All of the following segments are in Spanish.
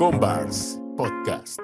Combars Podcast.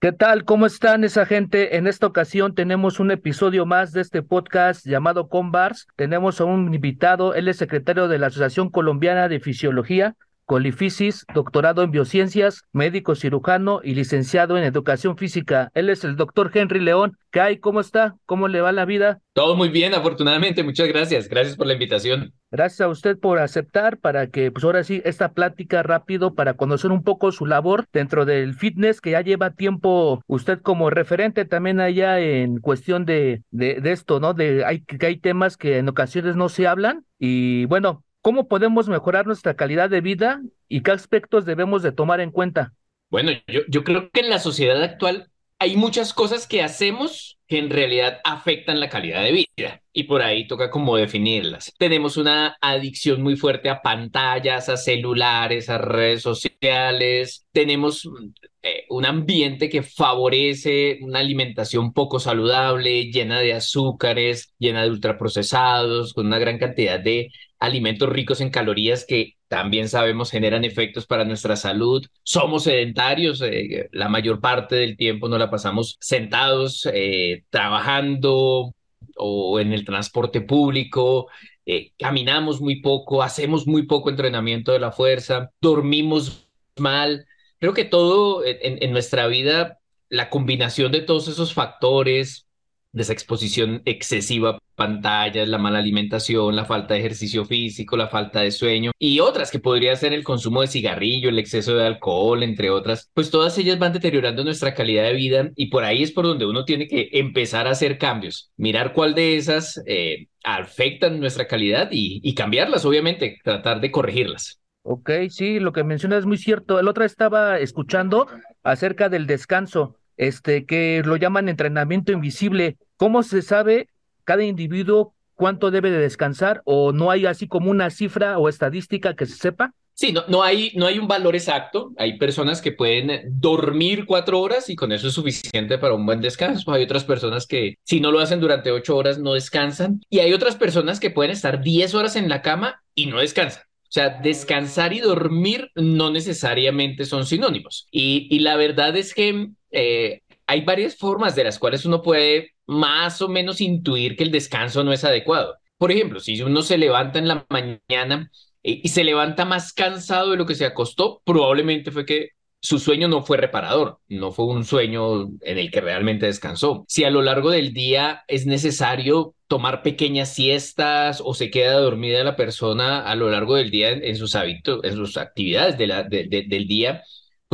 ¿Qué tal? ¿Cómo están esa gente? En esta ocasión tenemos un episodio más de este podcast llamado Combars. Tenemos a un invitado, él es secretario de la Asociación Colombiana de Fisiología, Colifisis, doctorado en biociencias, médico cirujano y licenciado en educación física. Él es el doctor Henry León. ¿Qué hay? ¿Cómo está? ¿Cómo le va la vida? Todo muy bien, afortunadamente. Muchas gracias. Gracias por la invitación. Gracias a usted por aceptar para que, pues ahora sí, esta plática rápido para conocer un poco su labor dentro del fitness que ya lleva tiempo usted como referente también allá en cuestión de, de, de esto, ¿no? De hay, que hay temas que en ocasiones no se hablan y bueno, ¿Cómo podemos mejorar nuestra calidad de vida y qué aspectos debemos de tomar en cuenta? Bueno, yo, creo que en la sociedad actual hay muchas cosas que hacemos que en realidad afectan la calidad de vida y por ahí toca como definirlas. Tenemos una adicción muy fuerte a pantallas, a celulares, a redes sociales. Tenemos eh, un ambiente que favorece una alimentación poco saludable, llena de azúcares, llena de ultraprocesados, con una gran cantidad de alimentos ricos en calorías que también sabemos generan efectos para nuestra salud. Somos sedentarios, eh, la mayor parte del tiempo nos la pasamos sentados, eh, trabajando o en el transporte público. Eh, caminamos muy poco, hacemos muy poco entrenamiento de la fuerza, dormimos mal. Creo que todo en, nuestra vida, la combinación de todos esos factores, de esa exposición excesiva pantallas, la mala alimentación, la falta de ejercicio físico, la falta de sueño y otras que podría ser el consumo de cigarrillo, el exceso de alcohol, entre otras, pues todas ellas van deteriorando nuestra calidad de vida y por ahí es por donde uno tiene que empezar a hacer cambios, mirar cuál de esas eh, afectan nuestra calidad y, y cambiarlas, obviamente, tratar de corregirlas. Ok, sí, lo que mencionas es muy cierto. El otro estaba escuchando acerca del descanso este, que lo llaman entrenamiento invisible. ¿Cómo se sabe cada individuo cuánto debe de descansar o no hay así como una cifra o estadística que se sepa? Sí, no, no, hay, no hay un valor exacto. Hay personas que pueden dormir cuatro horas y con eso es suficiente para un buen descanso. Hay otras personas que si no lo hacen durante ocho horas no descansan. Y hay otras personas que pueden estar diez horas en la cama y no descansan. O sea, descansar y dormir no necesariamente son sinónimos. Y, y la verdad es que eh, hay varias formas de las cuales uno puede más o menos intuir que el descanso no es adecuado. Por ejemplo, si uno se levanta en la mañana eh, y se levanta más cansado de lo que se acostó, probablemente fue que su sueño no fue reparador, no fue un sueño en el que realmente descansó. Si a lo largo del día es necesario tomar pequeñas siestas o se queda dormida la persona a lo largo del día en, sus hábitos, en sus actividades del día,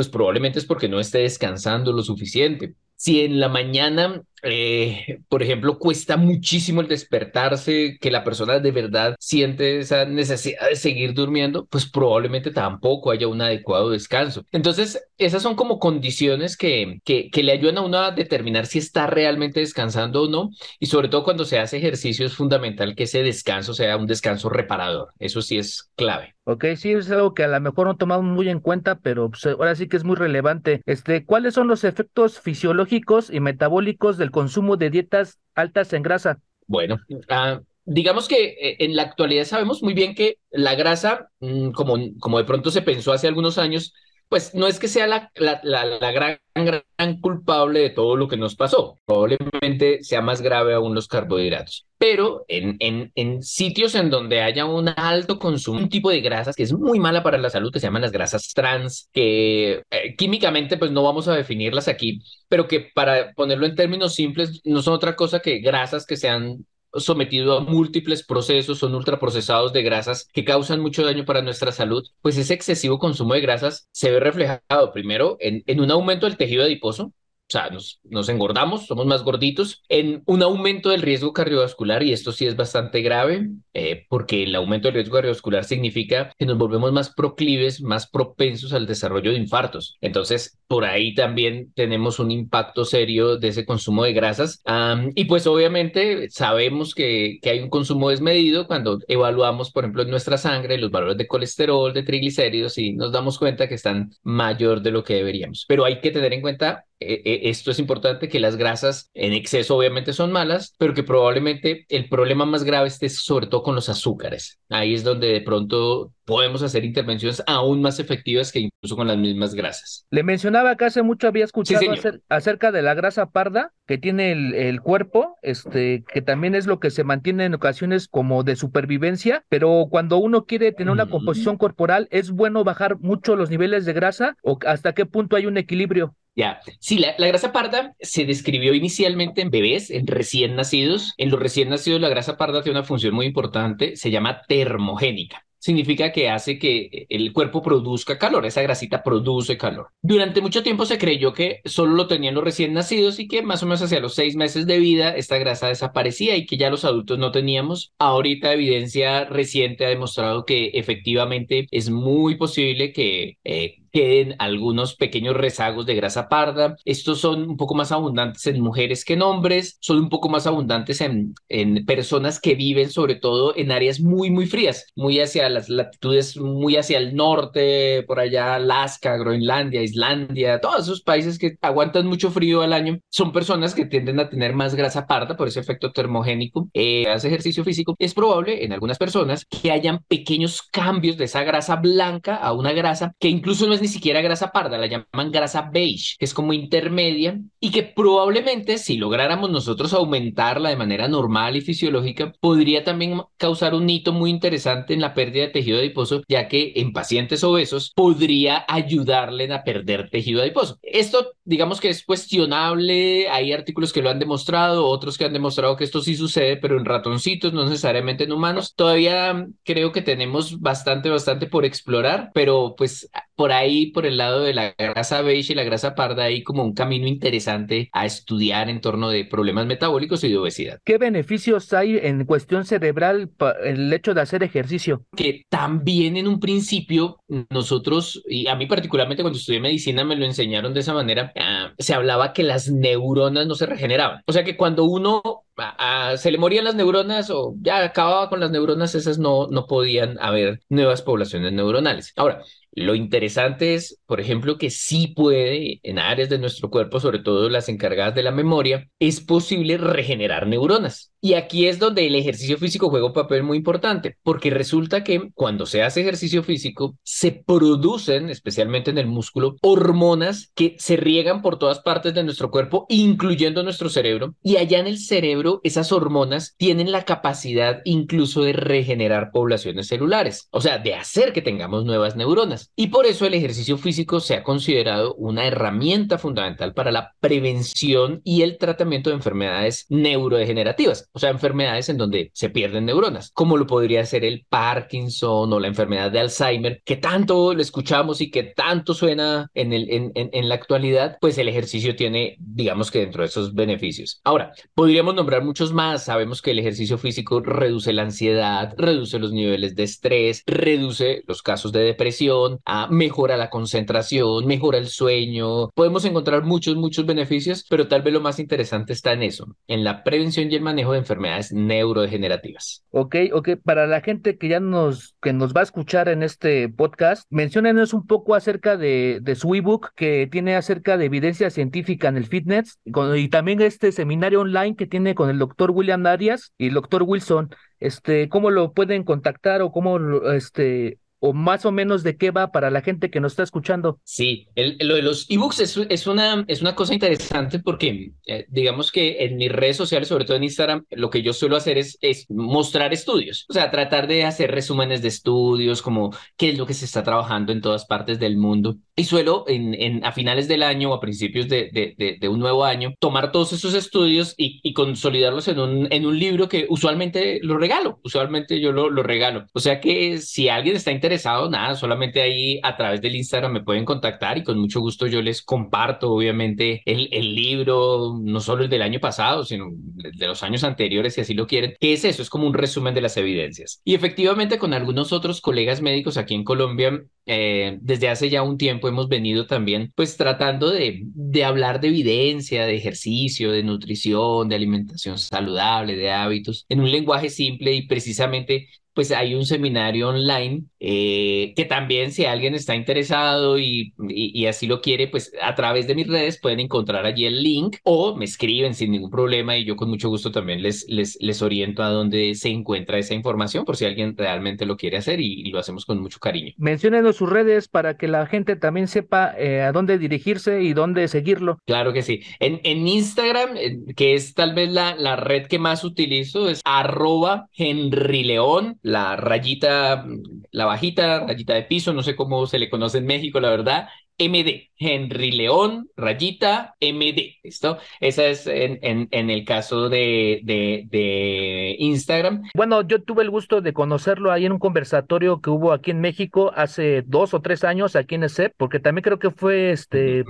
pues probablemente es porque no esté descansando lo suficiente. Si en la mañana eh, por ejemplo, cuesta muchísimo el despertarse, que la persona de verdad siente esa necesidad de seguir durmiendo, pues probablemente tampoco haya un adecuado descanso. Entonces, esas son como condiciones que, que, que le ayudan a uno a determinar si está realmente descansando o no, y sobre todo cuando se hace ejercicio es fundamental que ese descanso sea un descanso reparador. Eso sí es clave. Ok, sí, es algo que a lo mejor no tomamos muy en cuenta, pero pues, ahora sí que es muy relevante. Este, ¿cuáles son los efectos fisiológicos y metabólicos del consumo de dietas altas en grasa? Bueno, uh, digamos que eh, en la actualidad sabemos muy bien que la grasa, mm, como, como de pronto se pensó hace algunos años, pues no es que sea la, la, la, gran, gran, culpable de todo lo que nos pasó. Probablemente sea más grave aún los carbohidratos. Pero en, en, en sitios en donde haya un alto consumo, un tipo de grasas que es muy mala para la salud, que se llaman las grasas trans, que eh, químicamente pues no vamos a definirlas aquí, pero que para ponerlo en términos simples, no son otra cosa que grasas que sean sometido a múltiples procesos, son ultraprocesados de grasas que causan mucho daño para nuestra salud, pues ese excesivo consumo de grasas se ve reflejado primero en, en un aumento del tejido adiposo, o sea, nos, nos, engordamos, somos más gorditos, en un aumento del riesgo cardiovascular, y esto sí es bastante grave, eh, porque el aumento del riesgo cardiovascular significa que nos volvemos más proclives, más propensos al desarrollo de infartos. Entonces, por ahí también tenemos un impacto serio de ese consumo de grasas. Um, y pues obviamente sabemos que, que hay un consumo desmedido cuando evaluamos, por ejemplo, en nuestra sangre los valores de colesterol, de triglicéridos, y nos damos cuenta que están mayor de lo que deberíamos. Pero hay que tener en cuenta esto es importante, que las grasas en exceso obviamente son malas, pero que probablemente el problema más grave esté sobre todo con los azúcares. Ahí es donde de pronto podemos hacer intervenciones aún más efectivas que incluso con las mismas grasas. Le mencionaba que hace mucho había escuchado acerca de la grasa parda que tiene el, el, cuerpo, este, que también es lo que se mantiene en ocasiones como de supervivencia, pero cuando uno quiere tener una composición corporal, ¿es bueno bajar mucho los niveles de grasa o hasta qué punto hay un equilibrio? Ya, sí, la, la, grasa parda se describió inicialmente en bebés, en recién nacidos. En los recién nacidos la grasa parda tiene una función muy importante, se llama termogénica significa que hace que el cuerpo produzca calor, esa grasita produce calor. Durante mucho tiempo se creyó que solo lo tenían los recién nacidos y que más o menos hacia los seis meses de vida esta grasa desaparecía y que ya los adultos no teníamos. Ahorita evidencia reciente ha demostrado que efectivamente es muy posible que eh, queden algunos pequeños rezagos de grasa parda. Estos son un poco más abundantes en mujeres que en hombres, son un poco más abundantes en, en personas que viven sobre todo en áreas muy, muy frías, muy hacia las latitudes, muy hacia el norte, por allá Alaska, Groenlandia, Islandia, todos esos países que aguantan mucho frío al año, son personas que tienden a tener más grasa parda por ese efecto termogénico. Eh, hace ejercicio físico, es probable en algunas personas que hayan pequeños cambios de esa grasa blanca a una grasa que incluso no es ni siquiera grasa parda, la llaman grasa beige, que es como intermedia y que probablemente si lográramos nosotros aumentarla de manera normal y fisiológica, podría también causar un hito muy interesante en la pérdida de tejido adiposo, ya que en pacientes obesos podría ayudarle a perder tejido adiposo. Esto, digamos que es cuestionable, hay artículos que lo han demostrado, otros que han demostrado que esto sí sucede, pero en ratoncitos, no necesariamente en humanos. Todavía creo que tenemos bastante, bastante por explorar, pero pues por ahí, por el lado de la grasa beige y la grasa parda, hay como un camino interesante a estudiar en torno de problemas metabólicos y de obesidad. ¿Qué beneficios hay en cuestión cerebral el hecho de hacer ejercicio? Que también en un principio nosotros, y a mí particularmente cuando estudié medicina me lo enseñaron de esa manera, ah, se hablaba que las neuronas no se regeneraban. O sea que cuando uno ah, ah, se le morían las neuronas o ya acababa con las neuronas, esas no, no podían haber nuevas poblaciones neuronales. Ahora, lo interesante es, por ejemplo, que sí puede, en áreas de nuestro cuerpo, sobre todo las encargadas de la memoria, es posible regenerar neuronas. Y aquí es donde el ejercicio físico juega un papel muy importante, porque resulta que cuando se hace ejercicio físico, se producen, especialmente en el músculo, hormonas que se riegan por todas partes de nuestro cuerpo, incluyendo nuestro cerebro. Y allá en el cerebro, esas hormonas tienen la capacidad incluso de regenerar poblaciones celulares, o sea, de hacer que tengamos nuevas neuronas. Y por eso el ejercicio físico se ha considerado una herramienta fundamental para la prevención y el tratamiento de enfermedades neurodegenerativas o sea, enfermedades en donde se pierden neuronas, como lo podría ser el Parkinson o la enfermedad de Alzheimer, que tanto le escuchamos y que tanto suena en, en, la actualidad, pues el ejercicio tiene, digamos que dentro de esos beneficios. Ahora, podríamos nombrar muchos más. Sabemos que el ejercicio físico reduce la ansiedad, reduce los niveles de estrés, reduce los casos de depresión, mejora la concentración, mejora el sueño. Podemos encontrar muchos, muchos beneficios, pero tal vez lo más interesante está en eso, en la prevención y el manejo de enfermedades neurodegenerativas. Ok, ok, para la gente que ya nos, que nos va a escuchar en este podcast, menciónenos un poco acerca de, de su ebook que tiene acerca de evidencia científica en el fitness y también este seminario online que tiene con el doctor William Arias y el doctor Wilson. Este, ¿cómo lo pueden contactar o cómo este o más o menos de qué va para la gente que nos está escuchando. Sí, lo de los ebooks es, una, es una cosa interesante porque eh, digamos que en mis redes sociales, sobre todo en Instagram, lo que yo suelo hacer es mostrar estudios, o sea, tratar de hacer resúmenes de estudios, como qué es lo que se está trabajando en todas partes del mundo. Y suelo en, en a finales del año o a principios de, de, de, un nuevo año tomar todos esos estudios y, y, consolidarlos en un, en un libro que usualmente lo regalo, usualmente yo lo, lo regalo. O sea que si alguien está interesado, nada, solamente ahí a través del Instagram me pueden contactar y con mucho gusto yo les comparto, obviamente, el, el libro, no solo el del año pasado, sino de los años anteriores, si así lo quieren. ¿Qué es eso? Es como un resumen de las evidencias. Y efectivamente, con algunos otros colegas médicos aquí en Colombia, eh, desde hace ya un tiempo hemos venido también pues tratando de, de hablar de evidencia, de ejercicio, de nutrición, de alimentación saludable, de hábitos, en un lenguaje simple y precisamente pues hay un seminario online eh, que también si alguien está interesado y, y, así lo quiere, pues a través de mis redes pueden encontrar allí el link o me escriben sin ningún problema y yo con mucho gusto también les, les, les oriento a dónde se encuentra esa información por si alguien realmente lo quiere hacer y, lo hacemos con mucho cariño. Menciónenos sus redes para que la gente también sepa eh, a dónde dirigirse y dónde seguirlo. Claro que sí. En, en Instagram, que es tal vez la, la red que más utilizo, es arroba Henry León la rayita, la bajita, rayita de piso, no sé cómo se le conoce en México, la verdad, MD, Henry León, rayita, MD, ¿listo? Esa es en, en, en el caso de, de, de, Instagram. Bueno, yo tuve el gusto de conocerlo ahí en un conversatorio que hubo aquí en México hace dos o tres años aquí en ESEP, porque también creo que fue este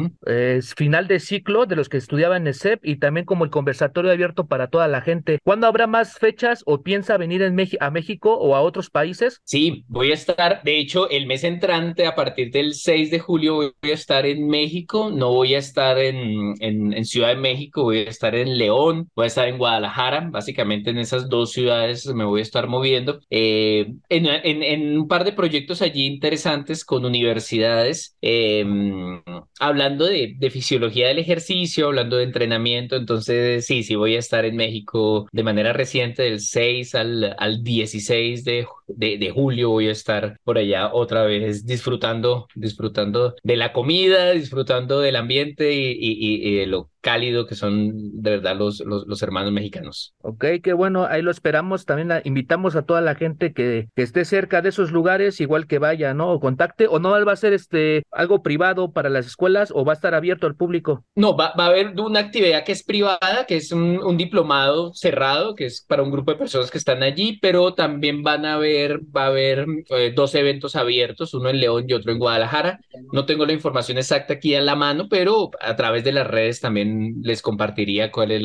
final de ciclo de los que estudiaban en ESEP y también como el conversatorio abierto para toda la gente. ¿Cuándo habrá más fechas o piensa venir en a México o a otros países? Sí, voy a estar, de hecho, el mes entrante, a partir del 6 de julio, voy a estar en México, no voy a estar en, en, Ciudad de México, voy a estar en León, voy a estar en Guadalajara, básicamente en esas dos ciudades me voy a estar moviendo, eh, en, en, un par de proyectos allí interesantes con universidades, em, hablando de, de, fisiología del ejercicio, hablando de entrenamiento, entonces sí, sí voy a estar en México de manera reciente, del 6 al, al 16 de, de, de julio voy a estar por allá otra vez disfrutando, disfrutando de la comida, disfrutando del ambiente y, y, y de lo cálido que son de verdad los, los, los, hermanos mexicanos. Ok, qué bueno, ahí lo esperamos. También invitamos a toda la gente que, que, esté cerca de esos lugares, igual que vaya, ¿no? O contacte, o no va a ser este algo privado para las escuelas o va a estar abierto al público. No, va, va a haber una actividad que es privada, que es un, un, diplomado cerrado, que es para un grupo de personas que están allí, pero también van a haber, va a haber eh, dos eventos abiertos, uno en León y otro en Guadalajara. No tengo la información exacta aquí en la mano, pero a través de las redes también les compartiría cuáles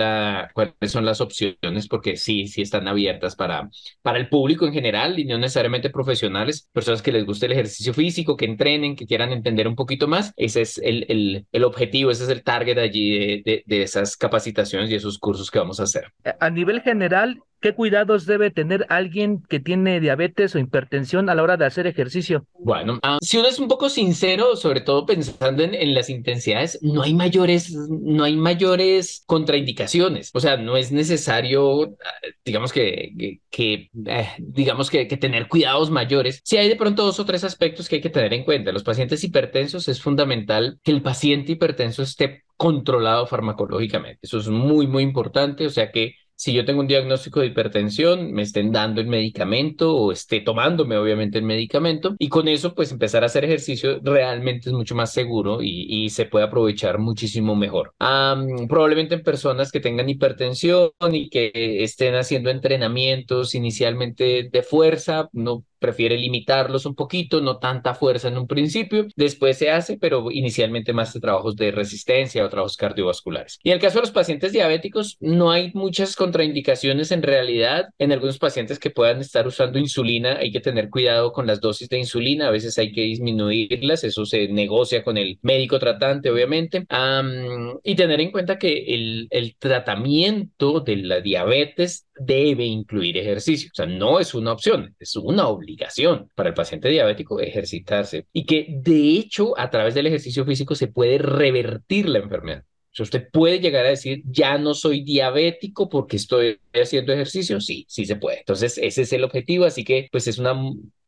son las opciones, porque sí, sí están abiertas para, para el público en general y no necesariamente profesionales, personas que les guste el ejercicio físico, que entrenen, que quieran entender un poquito más. Ese es el, el, objetivo, ese es el target allí de, de, esas capacitaciones y esos cursos que vamos a hacer. A nivel general, ¿Qué cuidados debe tener alguien que tiene diabetes o hipertensión a la hora de hacer ejercicio? Bueno, uh, si uno es un poco sincero, sobre todo pensando en, en, las intensidades, no hay mayores, no hay mayores contraindicaciones. O sea, no es necesario, digamos que, que, que eh, digamos que, que, tener cuidados mayores. Si hay de pronto dos o tres aspectos que hay que tener en cuenta. Los pacientes hipertensos es fundamental que el paciente hipertenso esté controlado farmacológicamente. Eso es muy, muy importante. O sea que si yo tengo un diagnóstico de hipertensión, me estén dando el medicamento o esté tomándome obviamente el medicamento y con eso pues empezar a hacer ejercicio realmente es mucho más seguro y, se puede aprovechar muchísimo mejor. Um, probablemente en personas que tengan hipertensión y que estén haciendo entrenamientos inicialmente de fuerza, no prefiere limitarlos un poquito, no tanta fuerza en un principio, después se hace, pero inicialmente más de trabajos de resistencia o trabajos cardiovasculares. Y en el caso de los pacientes diabéticos, no hay muchas contraindicaciones en realidad. En algunos pacientes que puedan estar usando insulina, hay que tener cuidado con las dosis de insulina, a veces hay que disminuirlas, eso se negocia con el médico tratante, obviamente, y tener en cuenta que el tratamiento de la diabetes debe incluir ejercicio, o sea, no es una opción, es una obligación para el paciente diabético ejercitarse y que de hecho a través del ejercicio físico se puede revertir la enfermedad. O sea, usted puede llegar a decir, ya no soy diabético porque estoy haciendo ejercicio. Sí, sí se puede. Entonces, ese es el objetivo. Así que, pues es una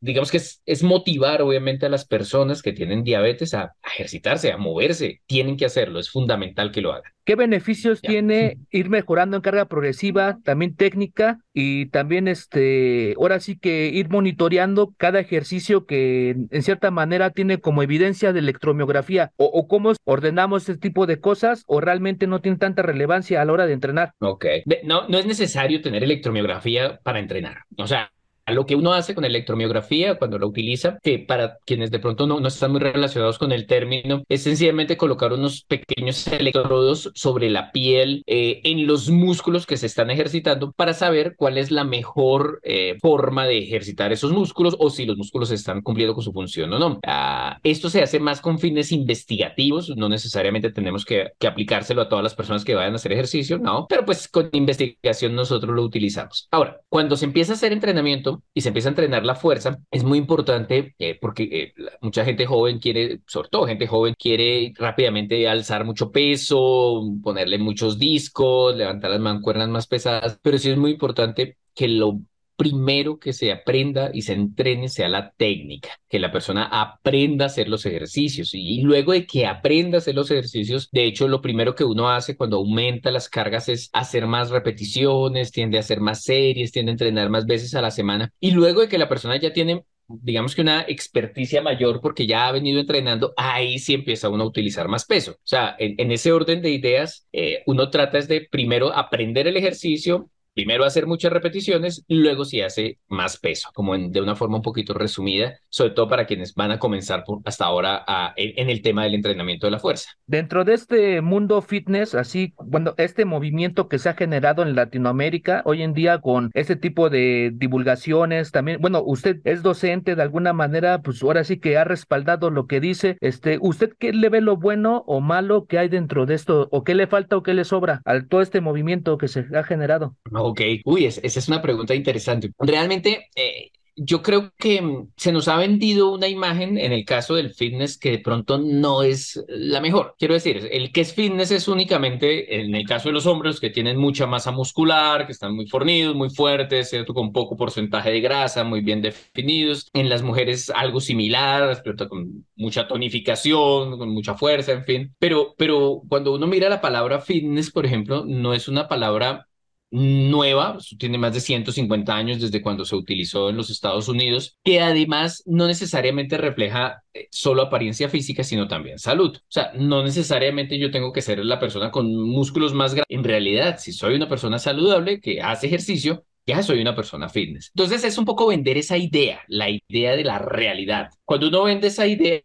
digamos que es, es, motivar obviamente a las personas que tienen diabetes a, a, ejercitarse, a moverse. Tienen que hacerlo, es fundamental que lo hagan. ¿Qué beneficios ya. tiene ir mejorando en carga progresiva, también técnica y también este, ahora sí que ir monitoreando cada ejercicio que en cierta manera tiene como evidencia de electromiografía o, o cómo ordenamos este tipo de cosas o realmente no tiene tanta relevancia a la hora de entrenar? Ok, no, no es necesario tener electromiografía para entrenar. O sea, lo que uno hace con electromiografía cuando lo utiliza, que para quienes de pronto no, no están muy relacionados con el término, es sencillamente colocar unos pequeños electrodos sobre la piel eh, en los músculos que se están ejercitando para saber cuál es la mejor eh, forma de ejercitar esos músculos o si los músculos están cumpliendo con su función o no. Ah, esto se hace más con fines investigativos, no necesariamente tenemos que, que aplicárselo a todas las personas que vayan a hacer ejercicio, no, pero pues con investigación nosotros lo utilizamos. Ahora, cuando se empieza a hacer entrenamiento y se empieza a entrenar la fuerza, es muy importante eh, porque eh, mucha gente joven quiere, sobre todo gente joven, quiere rápidamente alzar mucho peso, ponerle muchos discos, levantar las mancuernas más pesadas, pero sí es muy importante que lo primero que se aprenda y se entrene sea la técnica, que la persona aprenda a hacer los ejercicios y, luego de que aprenda a hacer los ejercicios, de hecho lo primero que uno hace cuando aumenta las cargas es hacer más repeticiones, tiende a hacer más series, tiende a entrenar más veces a la semana y luego de que la persona ya tiene digamos que una experticia mayor porque ya ha venido entrenando, ahí sí empieza uno a utilizar más peso. O sea, en, ese orden de ideas, eh, uno trata es de primero aprender el ejercicio, primero hacer muchas repeticiones, luego si hace más peso, como de una forma un poquito resumida, sobre todo para quienes van a comenzar hasta ahora en, el tema del entrenamiento de la fuerza. Dentro de este mundo fitness, así, bueno, este movimiento que se ha generado en Latinoamérica hoy en día con este tipo de divulgaciones, también, bueno, usted es docente de alguna manera, pues ahora sí que ha respaldado lo que dice, este, ¿usted qué le ve lo bueno o malo que hay dentro de esto, o qué le falta o qué le sobra al todo este movimiento que se ha generado? Ok, uy, esa es una pregunta interesante. Realmente, eh, yo creo que mm, se nos ha vendido una imagen en el caso del fitness que de pronto no es la mejor. Quiero decir, el que es fitness es únicamente en el caso de los hombres que tienen mucha masa muscular, que están muy fornidos, muy fuertes, ¿cierto? Con poco porcentaje de grasa, muy bien definidos. En las mujeres algo similar, con mucha tonificación, con mucha fuerza, en fin. Pero, pero cuando uno mira la palabra fitness, por ejemplo, no es una palabra nueva, tiene más de 150 años desde cuando se utilizó en los Estados Unidos, que además no necesariamente refleja eh, solo apariencia física, sino también salud. O sea, no necesariamente yo tengo que ser la persona con músculos más grandes. En realidad, si soy una persona saludable que hace ejercicio, ya soy una persona fitness. Entonces es un poco vender esa idea, la idea de la realidad. Cuando uno vende esa idea,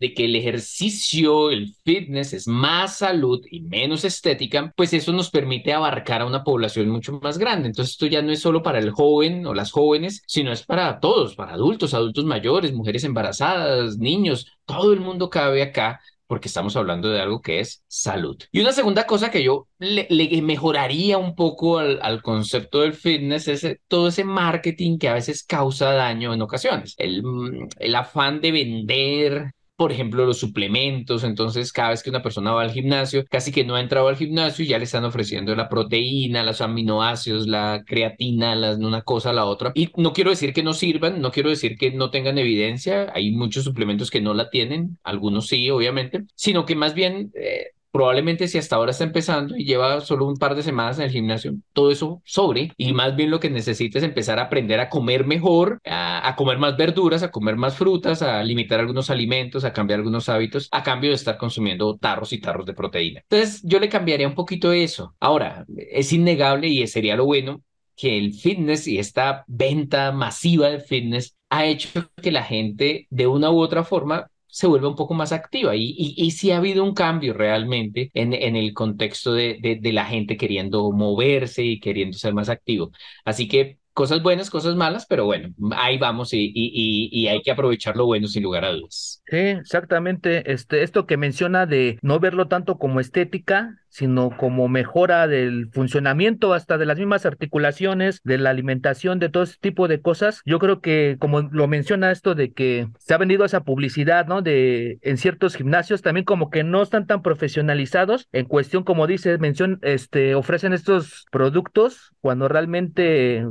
de que el ejercicio, el fitness es más salud y menos estética, pues eso nos permite abarcar a una población mucho más grande. Entonces esto ya no es solo para el joven o las jóvenes, sino es para todos, para adultos, adultos mayores, mujeres embarazadas, niños, todo el mundo cabe acá porque estamos hablando de algo que es salud. Y una segunda cosa que yo le, mejoraría un poco al, al, concepto del fitness es todo ese marketing que a veces causa daño en ocasiones. El, mm, el afán de vender por ejemplo, los suplementos. Entonces, cada vez que una persona va al gimnasio, casi que no ha entrado al gimnasio y ya le están ofreciendo la proteína, los aminoácidos, la creatina, una cosa la otra. Y no quiero decir que no sirvan, no quiero decir que no tengan evidencia. Hay muchos suplementos que no la tienen, algunos sí, obviamente, sino que más bien eh, probablemente si hasta ahora está empezando y lleva solo un par de semanas en el gimnasio, todo eso sobre y más bien lo que necesita es empezar a aprender a comer mejor, a, comer más verduras, a comer más frutas, a limitar algunos alimentos, a cambiar algunos hábitos, a cambio de estar consumiendo tarros y tarros de proteína. Entonces yo le cambiaría un poquito eso. Ahora, es innegable y sería lo bueno que el fitness y esta venta masiva de fitness ha hecho que la gente de una u otra forma se vuelve un poco más activa y, y, y sí ha habido un cambio realmente en, en el contexto de, de, de, la gente queriendo moverse y queriendo ser más activo. Así que cosas buenas, cosas malas, pero bueno, ahí vamos y, y, y, hay que aprovechar lo bueno sin lugar a dudas. Sí, exactamente. Este, esto que menciona de no verlo tanto como estética, sino como mejora del funcionamiento hasta de las mismas articulaciones, de la alimentación, de todo ese tipo de cosas. Yo creo que como lo menciona esto de que se ha vendido esa publicidad, ¿no? De en ciertos gimnasios también como que no están tan profesionalizados en cuestión, como dice, mención, este, ofrecen estos productos cuando realmente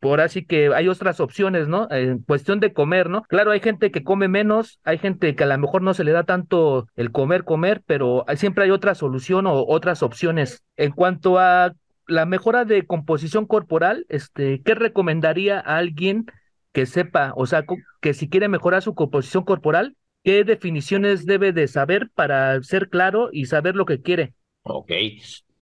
por así que hay otras opciones, ¿no? En cuestión de comer, ¿no? Claro, hay gente que come menos, hay gente que a lo mejor no se le da tanto el comer, comer, pero siempre hay otra solución o otras opciones. En cuanto a la mejora de composición corporal, este, ¿qué recomendaría a alguien que sepa, o sea, que si quiere mejorar su composición corporal, qué definiciones debe de saber para ser claro y saber lo que quiere? Ok.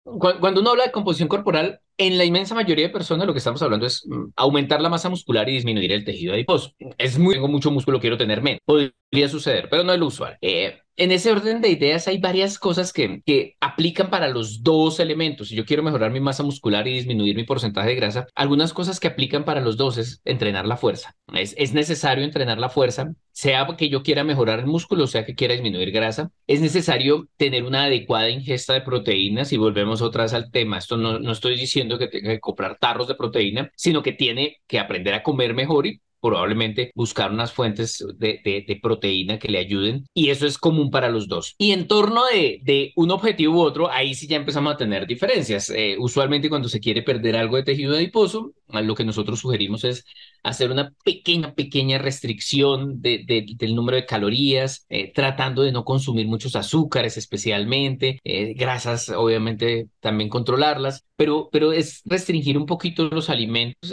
Cuando uno habla de composición corporal, en la inmensa mayoría de personas lo que estamos hablando es mm, aumentar la masa muscular y disminuir el tejido adiposo. Es muy, tengo mucho músculo, quiero tener menos. Podría suceder, pero no es lo usual. Eh, en ese orden de ideas hay varias cosas que, que aplican para los dos elementos. Si yo quiero mejorar mi masa muscular y disminuir mi porcentaje de grasa, algunas cosas que aplican para los dos es entrenar la fuerza. Es, es necesario entrenar la fuerza, sea que yo quiera mejorar el músculo, sea que quiera disminuir grasa. Es necesario tener una adecuada ingesta de proteínas y volvemos otra vez al tema. Esto no, no estoy diciendo que tenga que comprar tarros de proteína, sino que tiene que aprender a comer mejor y probablemente buscar unas fuentes de, de, proteína que le ayuden y eso es común para los dos. Y en torno de, de un objetivo u otro, ahí sí ya empezamos a tener diferencias. Eh, usualmente cuando se quiere perder algo de tejido adiposo, lo que nosotros sugerimos es hacer una pequeña, pequeña restricción de, del número de calorías, eh, tratando de no consumir muchos azúcares especialmente, eh, grasas obviamente también controlarlas, pero, pero es restringir un poquito los alimentos,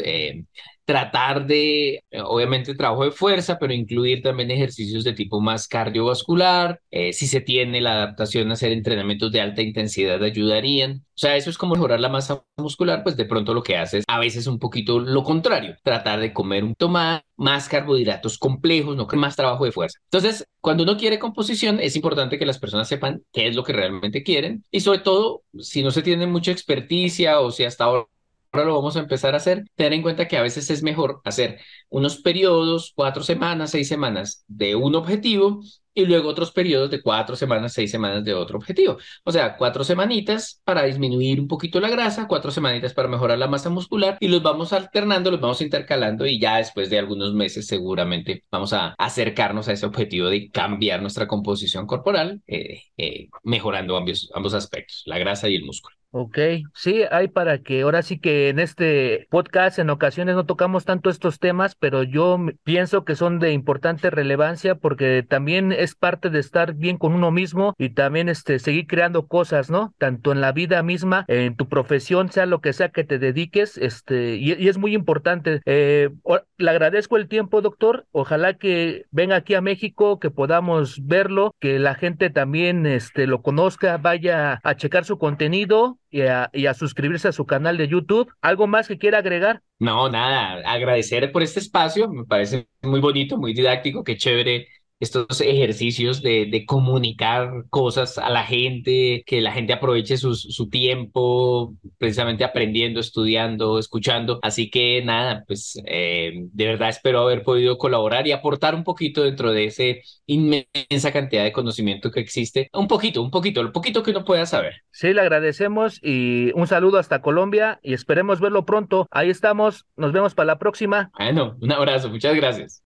tratar de, eh, obviamente, trabajo de fuerza, pero incluir también ejercicios de tipo más cardiovascular. Eh, si se tiene la adaptación a hacer entrenamientos de alta intensidad, ayudarían. O sea, eso es como mejorar la masa muscular, pues de pronto lo que hace es a veces un poquito lo contrario, tratar de comer un más, más carbohidratos complejos, no más trabajo de fuerza. Entonces, cuando uno quiere composición, es importante que las personas sepan qué es lo que realmente quieren y sobre todo, si no se tiene mucha experticia o si hasta ahora ahora lo vamos a empezar a hacer, tener en cuenta que a veces es mejor hacer unos periodos, cuatro semanas, seis semanas de un objetivo y luego otros periodos de cuatro semanas, seis semanas de otro objetivo. O sea, cuatro semanitas para disminuir un poquito la grasa, cuatro semanitas para mejorar la masa muscular y los vamos alternando, los vamos intercalando y ya después de algunos meses seguramente vamos a acercarnos a ese objetivo de cambiar nuestra composición corporal, eh, eh, mejorando ambos, ambos aspectos, la grasa y el músculo. Ok, sí, hay para que ahora sí que en este podcast en ocasiones no tocamos tanto estos temas, pero yo pienso que son de importante relevancia porque también es parte de estar bien con uno mismo y también este seguir creando cosas, ¿no? Tanto en la vida misma, en tu profesión, sea lo que sea que te dediques, este, y, es muy importante. Eh, le agradezco el tiempo, doctor. Ojalá que venga aquí a México, que podamos verlo, que la gente también este, lo conozca, vaya a checar su contenido y a, suscribirse a su canal de YouTube. ¿Algo más que quiera agregar? No, nada, agradecer por este espacio, me parece muy bonito, muy didáctico, qué chévere estos ejercicios de, de, comunicar cosas a la gente, que la gente aproveche su, su, tiempo precisamente aprendiendo, estudiando, escuchando. Así que nada, pues eh, de verdad espero haber podido colaborar y aportar un poquito dentro de esa inmensa cantidad de conocimiento que existe. Un poquito, un poquito, lo poquito que uno pueda saber. Sí, le agradecemos y un saludo hasta Colombia y esperemos verlo pronto. Ahí estamos, nos vemos para la próxima. Bueno, un abrazo, muchas gracias.